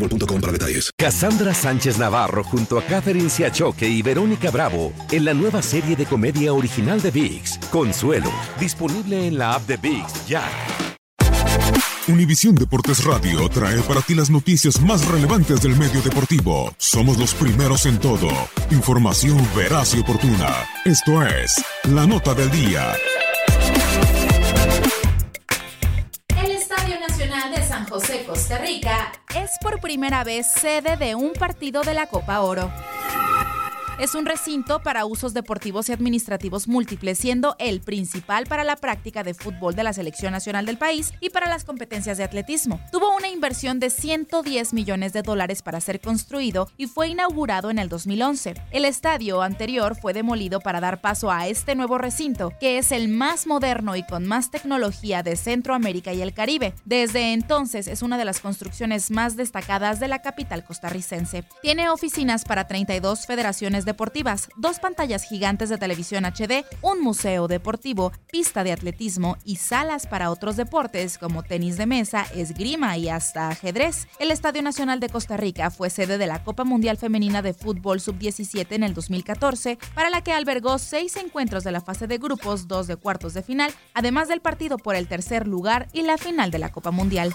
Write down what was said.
boostmobile.com para detalles. Cassandra Sánchez Navarro junto a Catherine Siachoque y Verónica Bravo en la nueva serie de comedia original de VIX, Consuelo, disponible en la app de VIX ya. Univisión Deportes Radio trae para ti las noticias más relevantes del medio deportivo. Somos los primeros en todo. Información veraz y oportuna. Esto es La Nota del Día. San José, Costa Rica, es por primera vez sede de un partido de la Copa Oro. Es un recinto para usos deportivos y administrativos múltiples, siendo el principal para la práctica de fútbol de la selección nacional del país y para las competencias de atletismo. Tuvo una inversión de 110 millones de dólares para ser construido y fue inaugurado en el 2011. El estadio anterior fue demolido para dar paso a este nuevo recinto, que es el más moderno y con más tecnología de Centroamérica y el Caribe. Desde entonces es una de las construcciones más destacadas de la capital costarricense. Tiene oficinas para 32 federaciones deportivas, dos pantallas gigantes de televisión HD, un museo deportivo, pista de atletismo y salas para otros deportes como tenis de mesa, esgrima y hasta ajedrez. El Estadio Nacional de Costa Rica fue sede de la Copa Mundial Femenina de Fútbol Sub-17 en el 2014, para la que albergó seis encuentros de la fase de grupos, dos de cuartos de final, además del partido por el tercer lugar y la final de la Copa Mundial.